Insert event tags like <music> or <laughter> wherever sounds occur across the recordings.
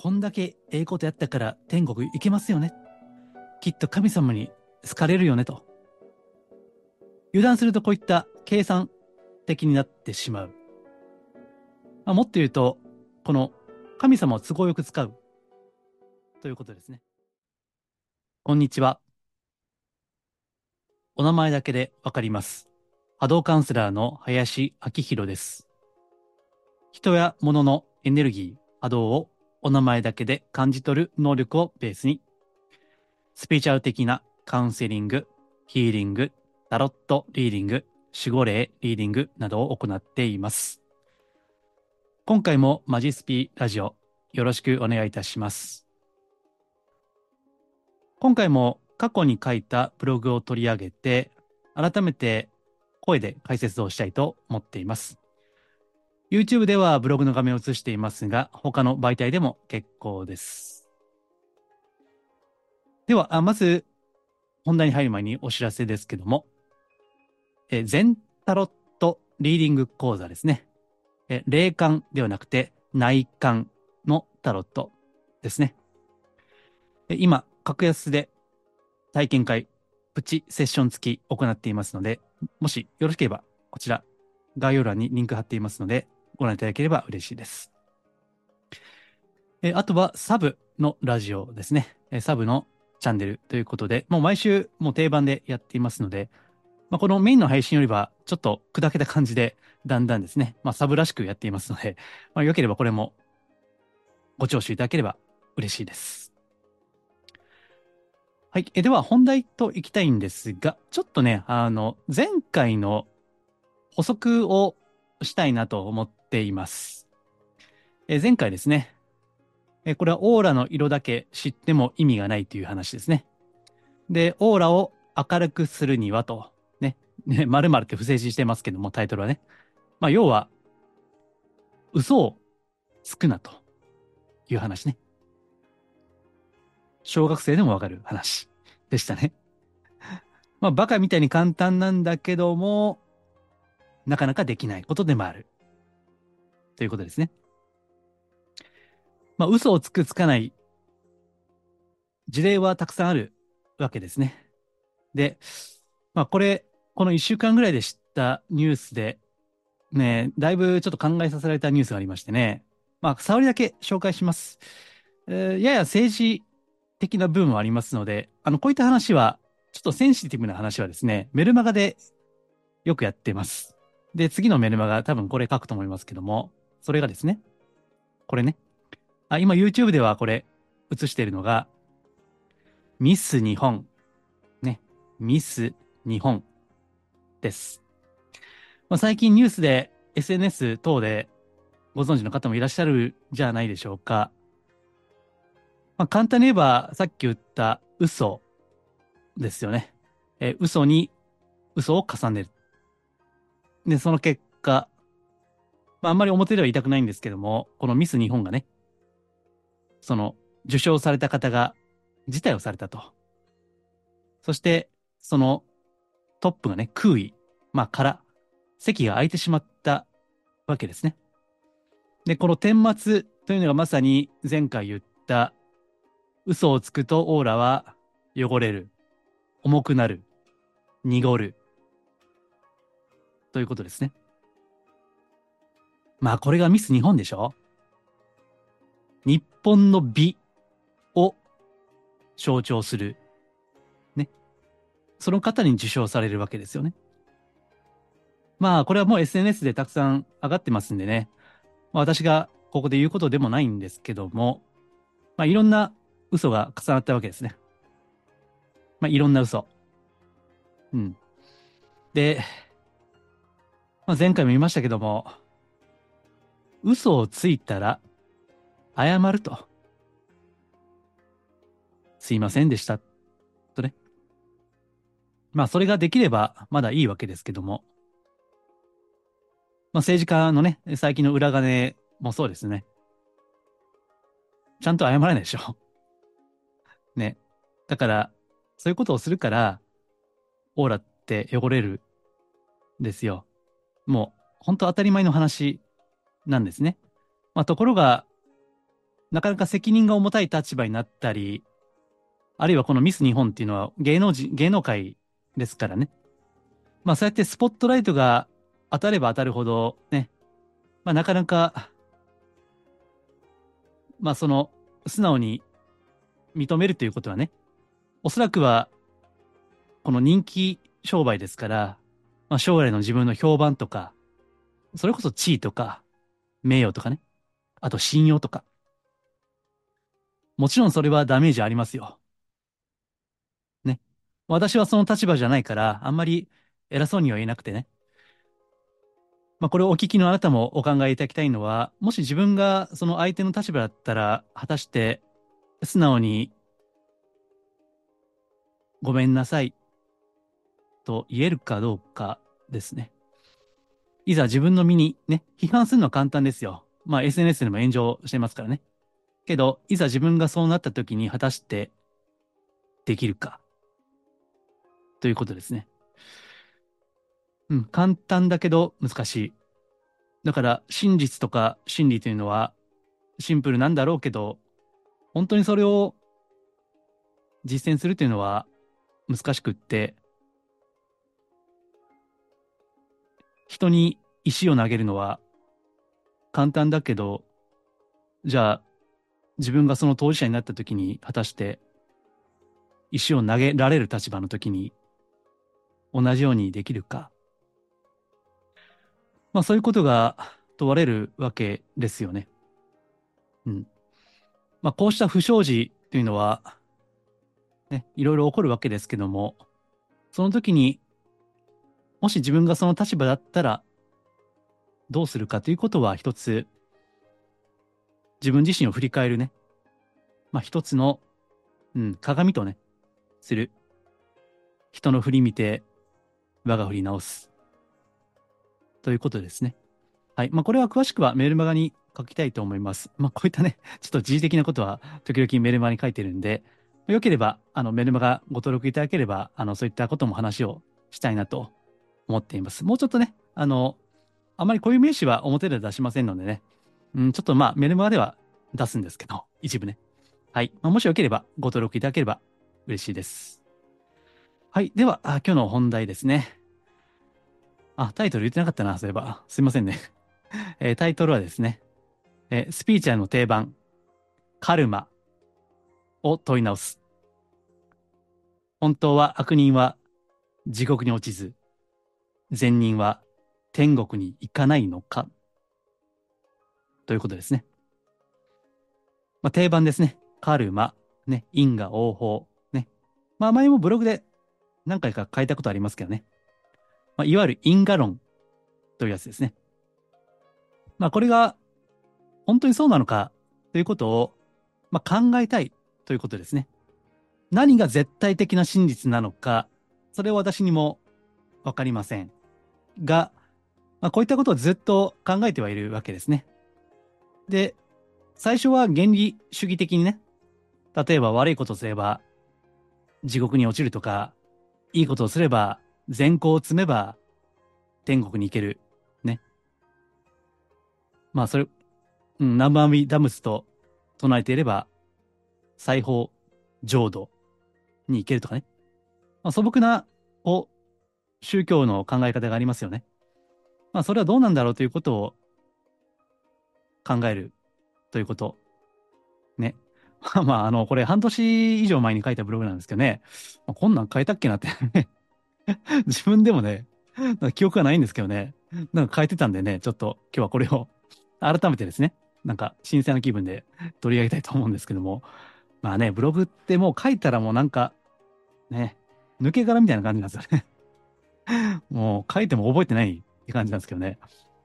こんだけええことやったから天国行けますよね。きっと神様に好かれるよねと。油断するとこういった計算的になってしまう。まあ、もっと言うと、この神様を都合よく使うということですね。こんにちは。お名前だけでわかります。波動カウンセラーの林明宏です。人や物のエネルギー、波動をお名前だけで感じ取る能力をベースに、スピーチャル的なカウンセリング、ヒーリング、タロットリーディング、守護霊リーディングなどを行っています。今回もマジスピーラジオよろしくお願いいたします。今回も過去に書いたブログを取り上げて、改めて声で解説をしたいと思っています。YouTube ではブログの画面を映していますが、他の媒体でも結構です。では、あまず本題に入る前にお知らせですけども、え全タロットリーディング講座ですね。え霊感ではなくて内観のタロットですね。今、格安で体験会、プチセッション付き行っていますので、もしよろしければ、こちら、概要欄にリンク貼っていますので、ご覧いただければ嬉しいです。えあとは、サブのラジオですね。えサブのチャンネルということで、もう毎週もう定番でやっていますので、まあ、このメインの配信よりはちょっと砕けた感じで、だんだんですね、まあ、サブらしくやっていますので、<laughs> まあ、よければこれもご聴取いただければ嬉しいです。はい。えでは、本題といきたいんですが、ちょっとね、あの、前回の補足をしたいなと思っています。え前回ですね、えこれはオーラの色だけ知っても意味がないという話ですね。で、オーラを明るくするにはと、ね、<laughs> ね、〇〇って不正字してますけども、タイトルはね。まあ、要は、嘘をつくなという話ね。小学生でもわかる話でしたね。まあ、バカみたいに簡単なんだけども、なかなかできないことでもある。ということですね。まあ、嘘をつくつかない事例はたくさんあるわけですね。で、まあ、これ、この1週間ぐらいで知ったニュースで、ね、だいぶちょっと考えさせられたニュースがありましてね、まあ、触りだけ紹介します。えー、やや政治的な部分もありますので、あの、こういった話は、ちょっとセンシティブな話はですね、メルマガでよくやってます。で、次のメルマガ多分これ書くと思いますけども、それがですね、これね。あ、今 YouTube ではこれ映しているのが、ミス日本。ね。ミス日本です。まあ、最近ニュースで SNS 等でご存知の方もいらっしゃるじゃないでしょうか。まあ、簡単に言えば、さっき言った嘘ですよね。え、嘘に嘘を重ねる。で、その結果、まあ、あんまり表では言いたくないんですけども、このミス日本がね、その受賞された方が辞退をされたと。そして、そのトップがね、空位、まあ、から、席が空いてしまったわけですね。で、この顛末というのがまさに前回言った嘘をつくとオーラは汚れる、重くなる、濁る。ということですね。まあこれがミス日本でしょ？日本の美を象徴する。ね。その方に受賞されるわけですよね。まあこれはもう SNS でたくさん上がってますんでね。まあ、私がここで言うことでもないんですけども、まあいろんな嘘が重なったわけですね。まあ、いろんな嘘。うん。で、まあ、前回も言いましたけども、嘘をついたら謝ると。すいませんでした。とね。まあ、それができればまだいいわけですけども、まあ、政治家のね、最近の裏金もそうですね。ちゃんと謝らないでしょ。<laughs> ね。だから、そういうことをするから、オーラって汚れるんですよ。もう、本当当たり前の話なんですね。まあ、ところが、なかなか責任が重たい立場になったり、あるいはこのミス日本っていうのは芸能人、芸能界ですからね。まあそうやってスポットライトが当たれば当たるほどね、まあなかなか、まあその素直に認めるということはね、おそらくはこの人気商売ですから、まあ将来の自分の評判とか、それこそ地位とか、名誉とかね、あと信用とか。もちろんそれはダメージありますよ。ね。私はその立場じゃないから、あんまり偉そうには言えなくてね。まあ、これをお聞きのあなたもお考えいただきたいのは、もし自分がその相手の立場だったら、果たして素直に、ごめんなさいと言えるかどうかですね。いざ自分の身にね、批判するのは簡単ですよ。まあ SNS でも炎上してますからね。けど、いざ自分がそうなった時に果たしてできるか。ということですね。うん、簡単だけど難しい。だから真実とか真理というのはシンプルなんだろうけど、本当にそれを実践するというのは難しくって、人に石を投げるのは簡単だけど、じゃあ自分がその当事者になった時に果たして石を投げられる立場の時に同じようにできるか。まあそういうことが問われるわけですよね。うん。まあこうした不祥事というのは、ね、いろいろ起こるわけですけども、その時に、もし自分がその立場だったら、どうするかということは一つ、自分自身を振り返るね、まあ一つの、うん、鏡とね、する。人の振り見て、我が振り直す。ということですね。はい。まあ、これは詳しくはメールマガに書きたいと思います。まあ、こういったね、ちょっと時事的なことは時々メールマガに書いてるんで、よければ、あの、メルマガご登録いただければ、あの、そういったことも話をしたいなと思っています。もうちょっとね、あの、あまりこういう名詞は表で出しませんのでね、うん、ちょっとまあ、メルマガでは出すんですけど、一部ね。はい。まあ、もしよければご登録いただければ嬉しいです。はい。では、今日の本題ですね。あ、タイトル言ってなかったな、そういえば。すいませんね。<laughs> えー、タイトルはですね、えー、スピーチャーの定番、カルマを問い直す。本当は悪人は地獄に落ちず、善人は天国に行かないのか？ということですね。まあ、定番ですね。カルマ、ね、因果応報、ね。まあ前もブログで何回か書いたことありますけどね。まあ、いわゆる因果論というやつですね。まあこれが本当にそうなのか？ということを、まあ、考えたいということですね。何が絶対的な真実なのか、それは私にもわかりません。が、まあ、こういったことをずっと考えてはいるわけですね。で、最初は原理主義的にね、例えば悪いことをすれば地獄に落ちるとか、いいことをすれば善行を積めば天国に行ける。ね。まあそれ、うん、南無阿弥陀仏と唱えていれば裁縫浄土に行けるとかね。まあ、素朴なお宗教の考え方がありますよね。まあそれはどうなんだろうということを考えるということ。ね。<laughs> まあ、あの、これ半年以上前に書いたブログなんですけどね、まあ、こんなん書いたっけなって <laughs> 自分でもね、記憶がないんですけどね、なんか書いてたんでね、ちょっと今日はこれを改めてですね、なんか新鮮な気分で取り上げたいと思うんですけども、まあね、ブログってもう書いたらもうなんか、ね、抜け殻みたいな感じなんですよね <laughs> もう書いても覚えてないって感じなんですけどね。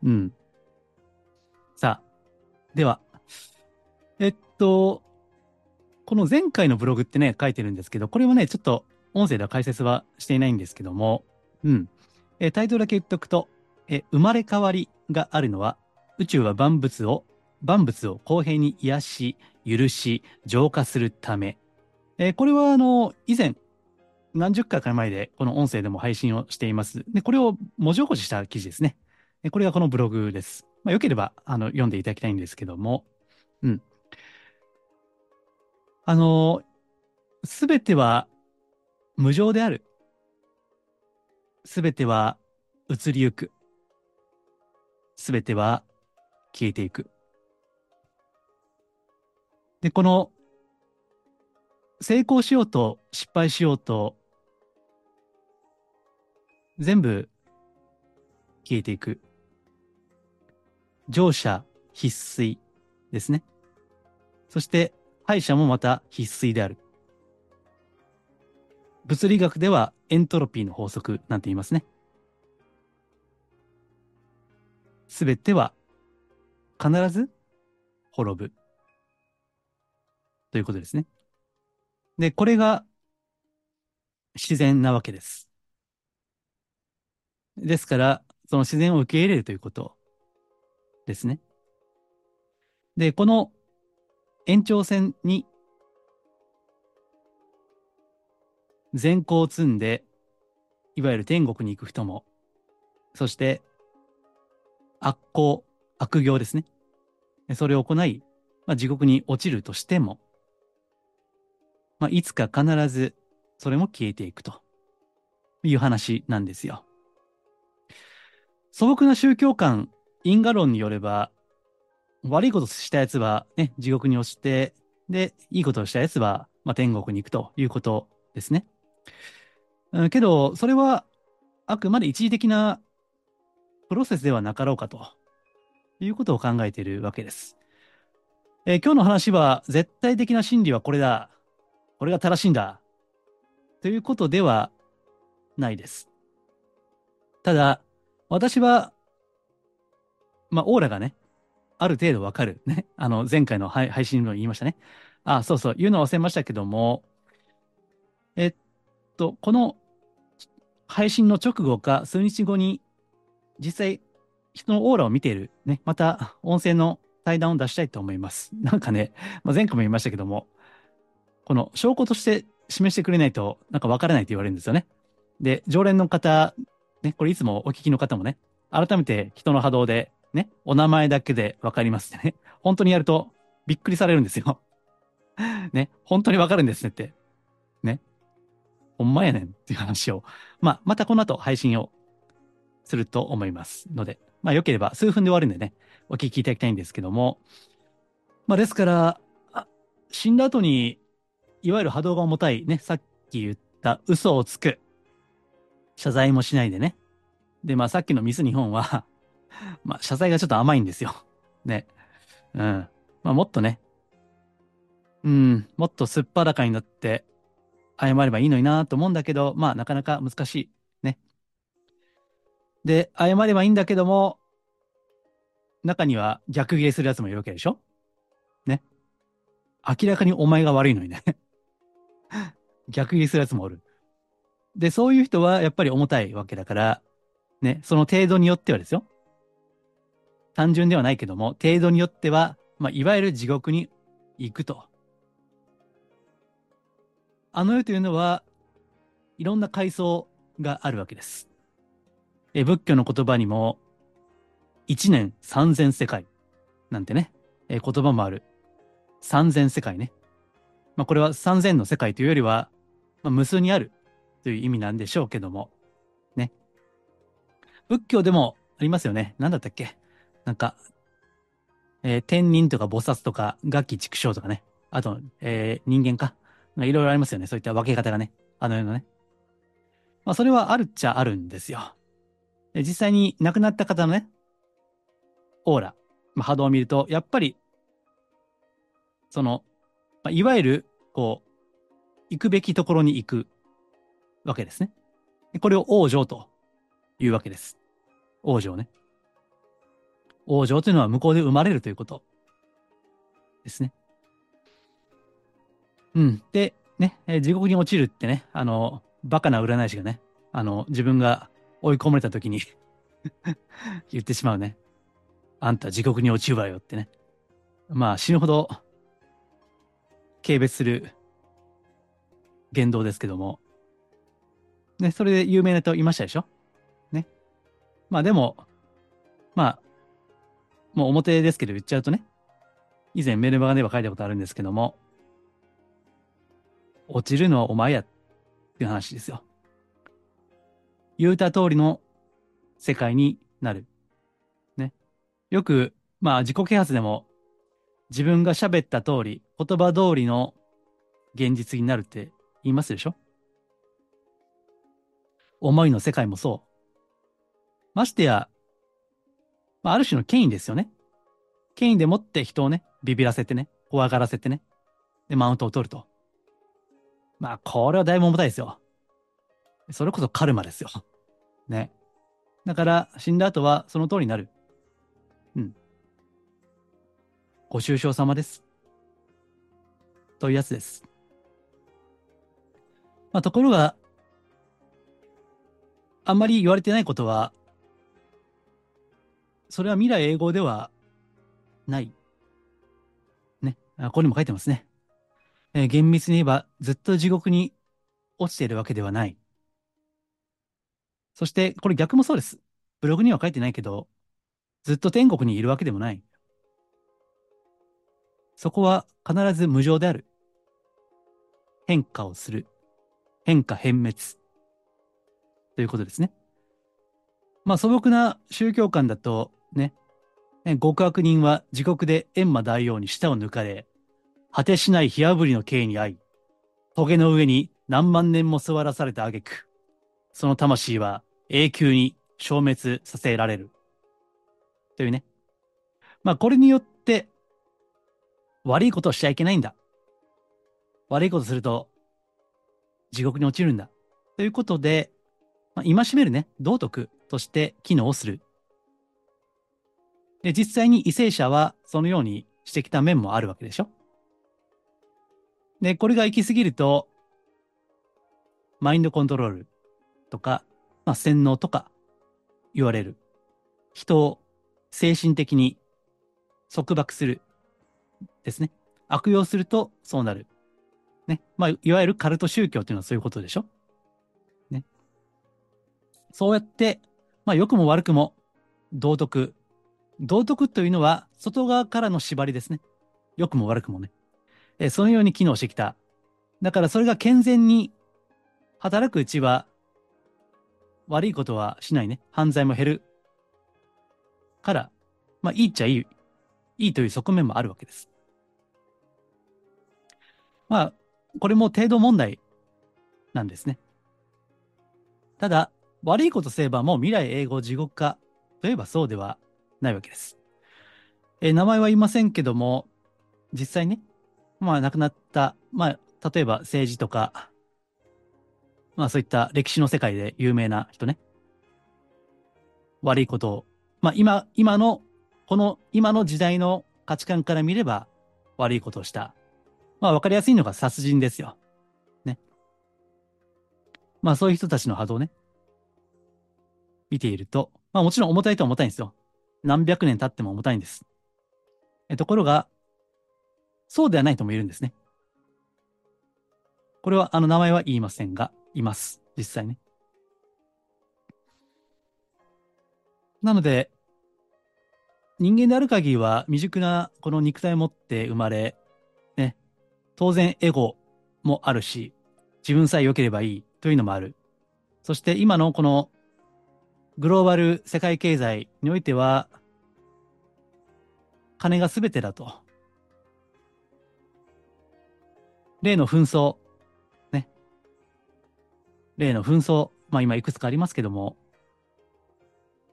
うん。さあ、では、えっと、この前回のブログってね、書いてるんですけど、これはね、ちょっと音声では解説はしていないんですけども、うん。えタイトルだけ言っとくと、え生まれ変わりがあるのは、宇宙は万物を、万物を公平に癒し、許し、浄化するため。えこれはあの、以前、何十回か前でこの音声でも配信をしています。で、これを文字起こしした記事ですね。これがこのブログです。まあ、よければあの読んでいただきたいんですけども、うん。あの、すべては無常である。すべては移りゆく。すべては消えていく。で、この成功しようと失敗しようと全部消えていく。乗車必須ですね。そして敗者もまた必須である。物理学ではエントロピーの法則なんて言いますね。すべては必ず滅ぶ。ということですね。で、これが自然なわけです。ですから、その自然を受け入れるということですね。で、この延長線に善行を積んで、いわゆる天国に行く人も、そして悪行、悪行ですね。それを行い、まあ、地獄に落ちるとしても、まあ、いつか必ずそれも消えていくという話なんですよ。素朴な宗教観、因果論によれば、悪いことしたやつはね、地獄に落ちて、で、いいことをしたやつは、まあ、天国に行くということですね。うん、けど、それは、あくまで一時的なプロセスではなかろうかということを考えているわけです。えー、今日の話は、絶対的な真理はこれだ。これが正しいんだ。ということではないです。ただ、私は、まあ、オーラがね、ある程度わかる。ね。あの、前回の配信でも言いましたね。ああ、そうそう、言うの忘れましたけども、えっと、この配信の直後か数日後に、実際、人のオーラを見ている、ね、また音声の対談を出したいと思います。なんかね、まあ、前回も言いましたけども、この証拠として示してくれないと、なんかわからないと言われるんですよね。で、常連の方、ね、これいつもお聞きの方もね、改めて人の波動でね、お名前だけでわかりますってね。本当にやるとびっくりされるんですよ。<laughs> ね、本当にわかるんですねって。ね。ほんまやねんっていう話を、まあ、またこの後配信をすると思いますので、まあ、良ければ数分で終わるんでね、お聞きいただきたいんですけども、まあ、ですから、死んだ後に、いわゆる波動が重たいね、さっき言った嘘をつく。謝罪もしないでね。で、まあ、さっきのミス日本は <laughs> まあ、謝罪がちょっと甘いんですよ。ね。うん。まあ、もっとね、うん、もっとすっぱだかになって謝ればいいのになと思うんだけど、まあ、なかなか難しい。ね。で、謝ればいいんだけども、中には逆ギレするやつもいるわけでしょね。明らかにお前が悪いのにね <laughs> 逆ギレするやつもおる。で、そういう人はやっぱり重たいわけだから、ね、その程度によってはですよ。単純ではないけども、程度によっては、まあ、いわゆる地獄に行くと。あの世というのは、いろんな階層があるわけです。え仏教の言葉にも、一年三千世界なんてね、え言葉もある。三千世界ね。まあ、これは三千の世界というよりは、まあ、無数にあるという意味なんでしょうけども、ね。仏教でもありますよね。何だったっけ？なんか、えー、天人とか菩薩とか、楽器畜生とかね。あと、えー、人間か？いろいろありますよね。そういった分け方がね。あの世のね。まあ、それはあるっちゃあるんですよ。実際に亡くなった方のね、オーラ、まあ、波動を見ると、やっぱり、その、まあ、いわゆる、こう、行くべきところに行くわけですね。これを王女というわけです。王女ね。王女というのは向こうで生まれるということですね。うん。で、ね、地獄に落ちるってね、あの、バカな占い師がね、あの、自分が追い込まれた時に <laughs> 言ってしまうね。あんた地獄に落ちるわよってね。まあ死ぬほど軽蔑する言動ですけども。ね、それで有名な人いましたでしょ？ね。まあでも、まあ、もう表ですけど言っちゃうとね、以前メルマガでは書いたことあるんですけども、落ちるのはお前やっていう話ですよ。言うた通りの世界になる。ね。よく、まあ自己啓発でも自分が喋った通り、言葉通りの現実になるって言いますでしょ？思いの世界もそう。ましてや、まあ、ある種の権威ですよね。権威でもって人をね、ビビらせてね、怖がらせてね、で、マウントを取ると。まあ、これはだいぶ重たいですよ。それこそカルマですよ。ね。だから、死んだ後はその通りになる。うん。ご愁傷様です。というやつです。まあ、ところが、あんまり言われてないことは、それは未来永劫ではない。ね。あここにも書いてますね。えー、厳密に言えば、ずっと地獄に落ちているわけではない。そして、これ逆もそうです。ブログには書いてないけど、ずっと天国にいるわけでもない。そこは必ず無常である。変化をする。変化変滅。ということですね。まあ素朴な宗教観だとね、極悪人は地獄で閻魔大王に舌を抜かれ、果てしない火あぶりの刑に遭い、棘の上に何万年も座らされた挙句、その魂は永久に消滅させられる。というね。まあこれによって悪いことをしちゃいけないんだ。悪いことすると地獄に落ちるんだ。ということで、まあ、戒めるね、道徳として機能する。で、実際に為政者はそのようにしてきた面もあるわけでしょ。で、これが行き過ぎると、マインドコントロールとか、まあ、洗脳とか言われる。人を精神的に束縛する。ですね。悪用するとそうなる。ね。まあ、いわゆるカルト宗教っていうのはそういうことでしょ。そうやって、まあ良くも悪くも道徳。道徳というのは外側からの縛りですね。良くも悪くもね。えそのように機能してきた。だからそれが健全に働くうちは悪いことはしないね。犯罪も減る。から、まあいいっちゃいい。いいという側面もあるわけです。まあ、これも程度問題なんですね。ただ、悪いことすればもう未来永劫地獄かといえばそうではないわけです。えー、名前は言いませんけども、実際ね、まあ亡くなった、まあ例えば政治とか、まあそういった歴史の世界で有名な人ね、悪いことを、まあ今、今の、この今の時代の価値観から見れば悪いことをした。まあわかりやすいのが殺人ですよ。ね。まあそういう人たちの波動ね。見ていると、まあもちろん重たいと重たいんですよ。何百年経っても重たいんです。えところが、そうではないとも言えるんですね。これは、あの名前は言いませんが、います。実際ね。なので、人間である限りは未熟なこの肉体を持って生まれ、ね、当然エゴもあるし、自分さえ良ければいいというのもある。そして今のこのグローバル世界経済においては、金が全てだと。例の紛争、ね。例の紛争、まあ今いくつかありますけども、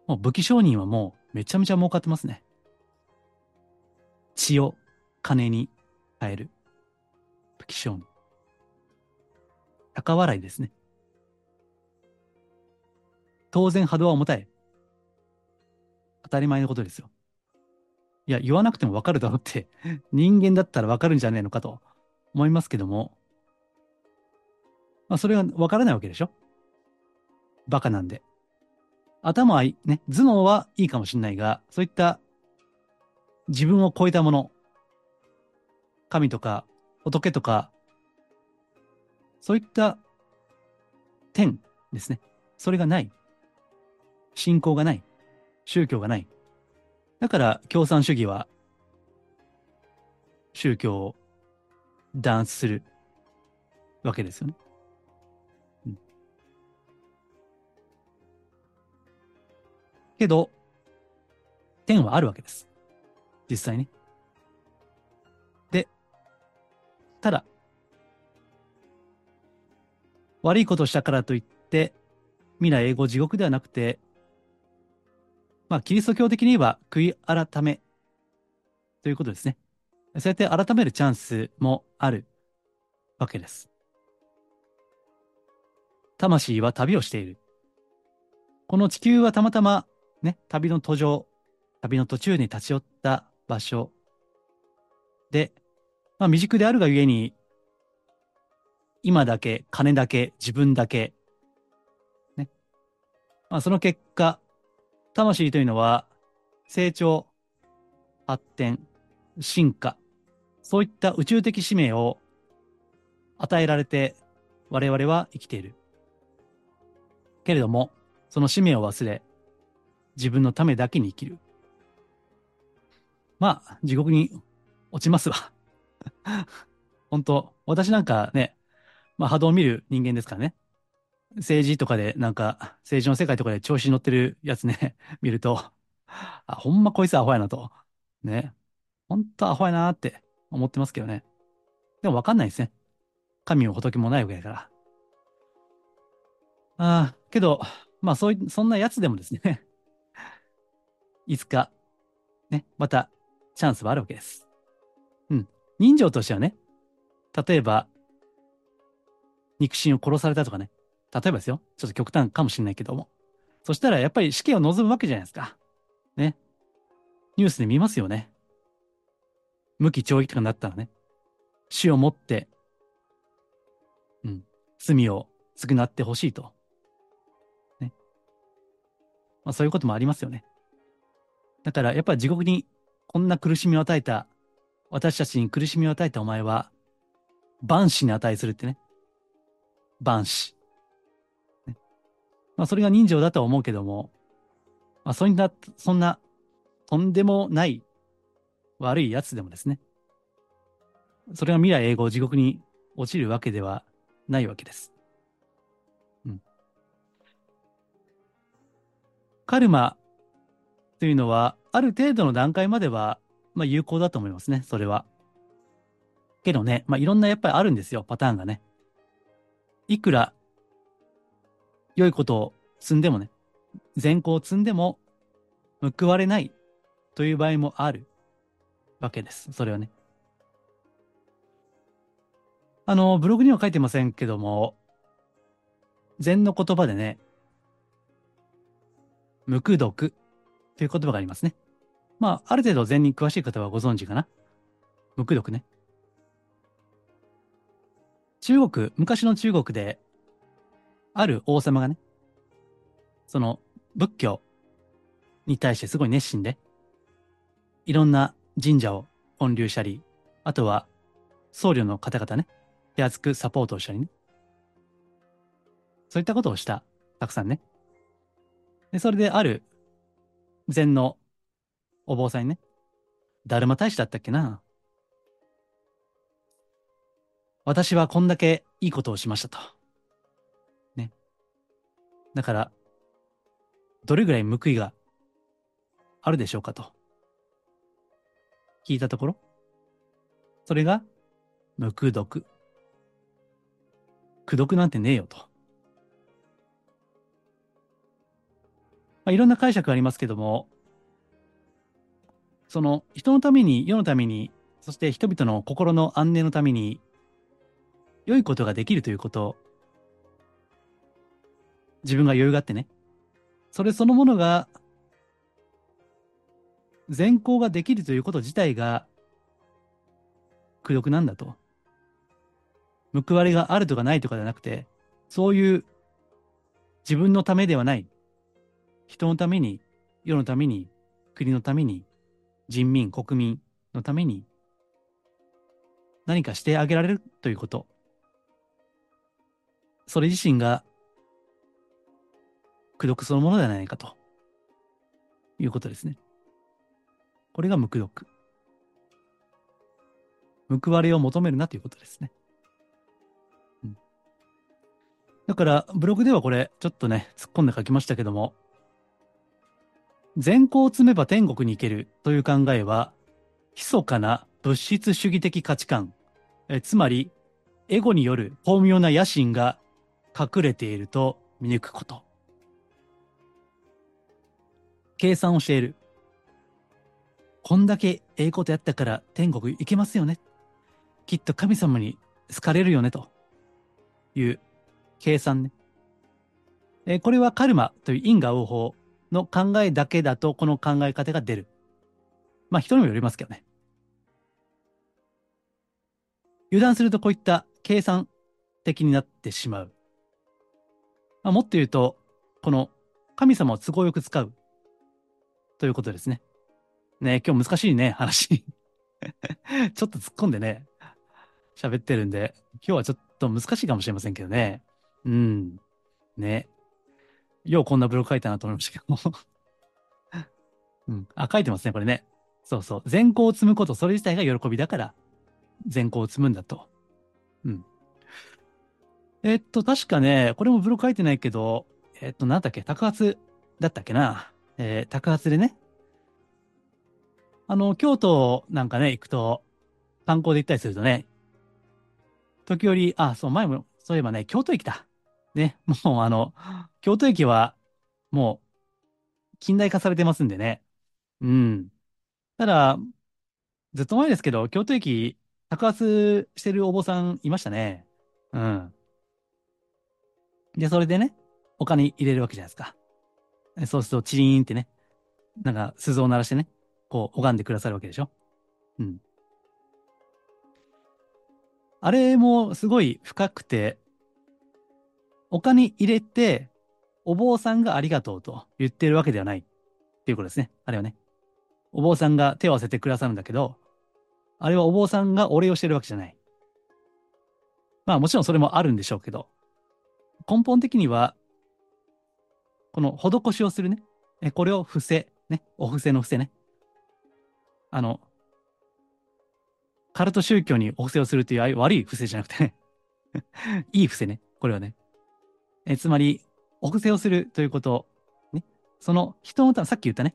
もう武器商人はもうめちゃめちゃ儲かってますね。血を金に変える。武器商人。高笑いですね。当然波動は重たい。当たり前のことですよ。いや、言わなくてもわかるだろうって <laughs> 人間だったらわかるんじゃねえのかと思いますけども、まあ、それはわからないわけでしょバカなんで。頭はいい、ね、頭脳はいいかもしれないが、そういった自分を超えたもの、神とか仏とか、そういった点ですね。それがない。信仰がない。宗教がない。だから共産主義は宗教を弾圧する。わけですよね。うん、けど、天はあるわけです。実際ね。で、ただ、悪いことをしたからといって、未来永劫地獄ではなくて、まあ、キリスト教的に言えば悔い改めということですね。そうやって改めるチャンスもあるわけです。魂は旅をしている。この地球はたまたまね、旅の途上、旅の途中に立ち寄った場所で、まあ未熟であるがゆえに、今だけ、金だけ、自分だけ、ね。まあその結果、魂というのは、成長、発展、進化、そういった宇宙的使命を与えられて我々は生きている。けれども、その使命を忘れ、自分のためだけに生きる。まあ、地獄に落ちますわ。<laughs> 本当私なんかね、まあ波動を見る人間ですからね。政治とかで、なんか、政治の世界とかで調子に乗ってるやつね、<laughs> 見ると、あ、ほんまこいつアホやなと。ね。ほんとアホやなって思ってますけどね。でもわかんないですね。神も仏もないわけだから。ああ、けど、まあそうい、そんなやつでもですね <laughs> いつか、ね、またチャンスはあるわけです。うん。人情としてはね、例えば、肉親を殺されたとかね、例えばですよ、ちょっと極端かもしれないけども。そしたらやっぱり死刑を望むわけじゃないですか。ね。ニュースで見ますよね。無期懲役とかになったらね、死をもって、うん、罪を償ってほしいと。ね。まあそういうこともありますよね。だからやっぱり地獄にこんな苦しみを与えた、私たちに苦しみを与えたお前は、万死に値するってね。万死。まあそれが人情だとは思うけども、まあそんな、そんな、とんでもない悪いやつでもですね、それが未来永劫地獄に落ちるわけではないわけです。うん。カルマというのは、ある程度の段階までは、まあ有効だと思いますね、それは。けどね、まあいろんなやっぱりあるんですよ、パターンがね。いくら良いことを積んでもね、善行を積んでも報われないという場合もある。わけです。それはね。あの、ブログには書いてませんけども、禅の言葉でね、無垢毒という言葉がありますね。まあ、ある程度禅に詳しい方はご存知かな。無垢毒ね。中国、昔の中国で、ある王様がね、その仏教に対してすごい熱心で、いろんな神社を建立したり、あとは僧侶の方々ね、手厚くサポートをしたりね。そういったことをした。たくさんね。で、それである禅のお坊さんにね、だるま大使だったっけな？私はこんだけいいことをしましたと。だから、どれぐらい報いがあるでしょうかと。聞いたところ、それが、無垢毒。苦毒なんてねえよと。まあ、いろんな解釈ありますけども、その人のために、世のために、そして人々の心の安寧のために、良いことができるということ、自分が余裕があってね、それそのものが善行ができるということ自体が苦毒なんだと。報われがあるとかないとかじゃなくて、そういう自分のためではない、人のために、世のために、国のために、人民、国民のために、何かしてあげられるということ。それ自身が、苦毒そのものではないかということですね。これが無垢毒。報われを求めるなということですね。うん、だから、ブログではこれ、ちょっとね、突っ込んで書きましたけども、善行を積めば天国に行けるという考えは、密かな物質主義的価値観、えつまり、エゴによる巧妙な野心が隠れていると見抜くこと。計算をしている。こんだけええことやったから天国行けますよね。きっと神様に好かれるよね、という計算ね。えこれはカルマという因果応報の考えだけだとこの考え方が出る。まあ人にもよりますけどね。油断するとこういった計算的になってしまう。まあ、もっと言うと、この神様を都合よく使うということですね。ね今日難しいね、話。<laughs> ちょっと突っ込んでね、喋ってるんで、今日はちょっと難しいかもしれませんけどね。うん。ね。ようこんなブログ書いたなと思いましたけども。<laughs> うん。あ、書いてますね、これね。そうそう。善行を積むこと、それ自体が喜びだから、善行を積むんだと。うん。えっと、確かね、これもブログ書いてないけど、えっと、なんだっけ、高発だったっけな。えー、高発でね。あの、京都なんかね、行くと、観光で行ったりするとね、時折、あ、そう、前も、そういえばね、京都駅だ。ね、もうあの、京都駅は、もう、近代化されてますんでね。うん。ただ、ずっと前ですけど、京都駅、高圧してるお坊さんいましたね。うん。で、それでね、お金入れるわけじゃないですか。そうすると、チリーンってね、なんか、鈴を鳴らしてね、こう、拝んでくださるわけでしょ。うん。あれもすごい深くて、お金入れて、お坊さんがありがとうと言ってるわけではないっていうことですね。あれはね。お坊さんが手を合わせてくださるんだけど、あれはお坊さんがお礼をしてるわけじゃない。まあもちろんそれもあるんでしょうけど、根本的には、この施しをするね。えこれを伏せ、ね。お布施の伏せね。あの、カルト宗教にお布施をするという悪い伏せじゃなくてね。<laughs> いい伏せね。これはね。えつまり、お布施をするということ、ね。その人のため、さっき言ったね。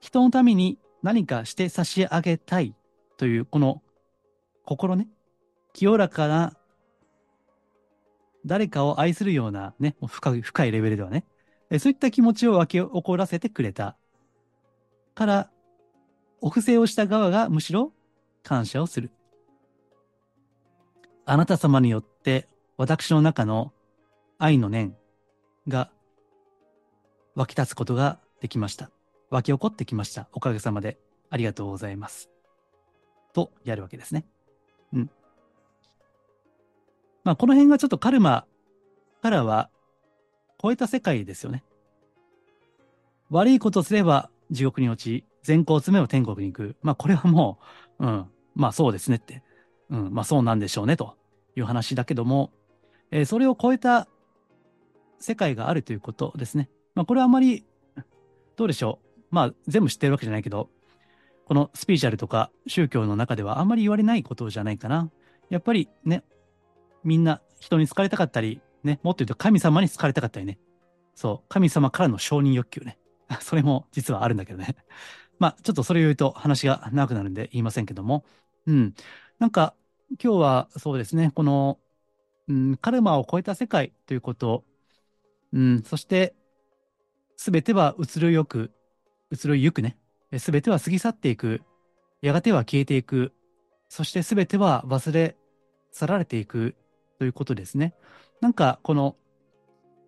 人のために何かして差し上げたいという、この心ね。清らかな、誰かを愛するようなね、深い、深いレベルではね。そういった気持ちを湧き起こらせてくれた。から、お布施をした側がむしろ感謝をする。あなた様によって私の中の愛の念が湧き立つことができました。湧き起こってきました。おかげさまでありがとうございます。とやるわけですね。うん。まあこの辺がちょっとカルマからは超えた世界ですよね。悪いことすれば地獄に落ち、善行を積めば天国に行く。まあこれはもう、うん、まあそうですねって、うん、まあそうなんでしょうねという話だけども、えーそれを超えた世界があるということですね。まあこれはあまり、どうでしょう。まあ全部知ってるわけじゃないけど、このスピリチュアルとか宗教の中ではあんまり言われないことじゃないかな。やっぱりね、みんな人に好かれたかったり、ね、もっと言うと神様に好かれたかったりね。そう、神様からの承認欲求ね。<laughs> それも実はあるんだけどね。<laughs> まあ、ちょっとそれを言うと話が長くなるんで言いませんけども。うん。なんか、今日はそうですね、この、うん、カルマを超えた世界ということ、うん、そして、すべては移ろいよく、移ろいゆくね。すべては過ぎ去っていく。やがては消えていく。そしてすべては忘れ去られていくということですね。なんか、この、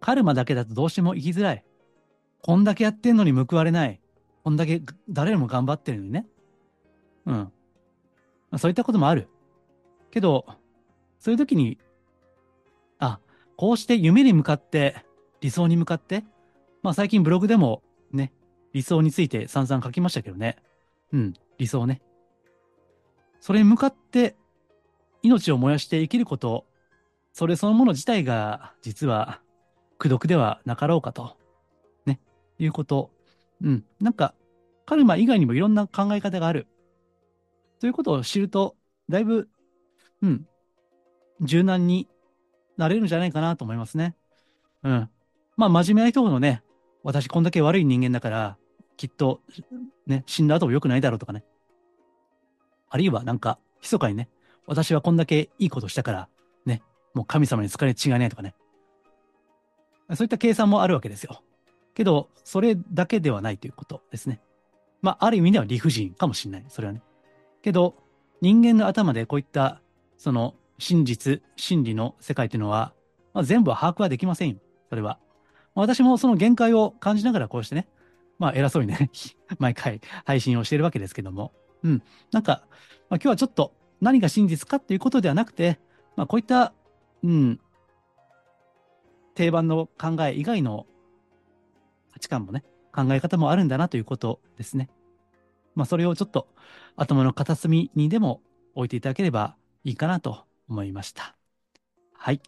カルマだけだとどうしても生きづらい。こんだけやってんのに報われない。こんだけ誰よりも頑張ってるのにね。うん。まあそういったこともある。けど、そういう時に、あ、こうして夢に向かって、理想に向かって、まあ最近ブログでもね、理想について散々書きましたけどね。うん、理想ね。それに向かって命を燃やして生きること、それそのもの自体が実は苦毒ではなかろうかと、ね、いうこと。うん、なんかカルマ以外にもいろんな考え方がある。ということを知ると、だいぶ、うん、柔軟になれるんじゃないかなと思いますね。うん。まあ、真面目な人ほどね、私こんだけ悪い人間だから、きっと、ね、死んだ後も良くないだろうとかね。あるいはなんか、密かにね、私はこんだけいいことしたから、もう神様に疲れ違いないとかね。そういった計算もあるわけですよ。けど、それだけではないということですね。まあ、ある意味では理不尽かもしれない。それはね。けど、人間の頭でこういった、その、真実、真理の世界というのは、まあ、全部は把握はできませんよ。それは。まあ私もその限界を感じながらこうしてね、まあ偉そうにね、<laughs> 毎回配信をしているわけですけども、うん。なんか、まあ、今日はちょっと何が真実かっていうことではなくて、まあこういった、うん、定番の考え以外の価値観もね、考え方もあるんだなということですね。まあそれをちょっと頭の片隅にでも置いていただければいいかなと思いました。はい。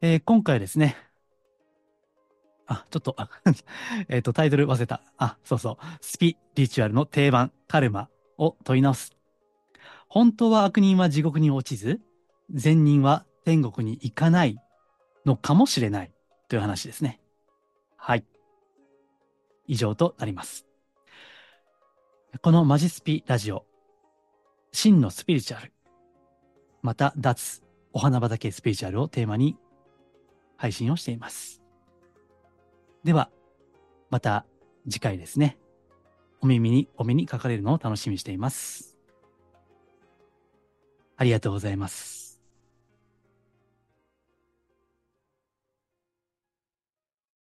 えー今回ですね、あ、ちょっと、<laughs> えっと、タイトル忘れた。あ、そうそう。スピリチュアルの定番、カルマを問い直す。本当は悪人は地獄に落ちず、善人は天国に行かないのかもしれないという話ですね。はい。以上となります。このマジスピラジオ、真のスピリチュアル、また脱お花畑スピリチュアルをテーマに配信をしています。では、また次回ですね。お耳にお目にかかれるのを楽しみにしています。ありがとうございます。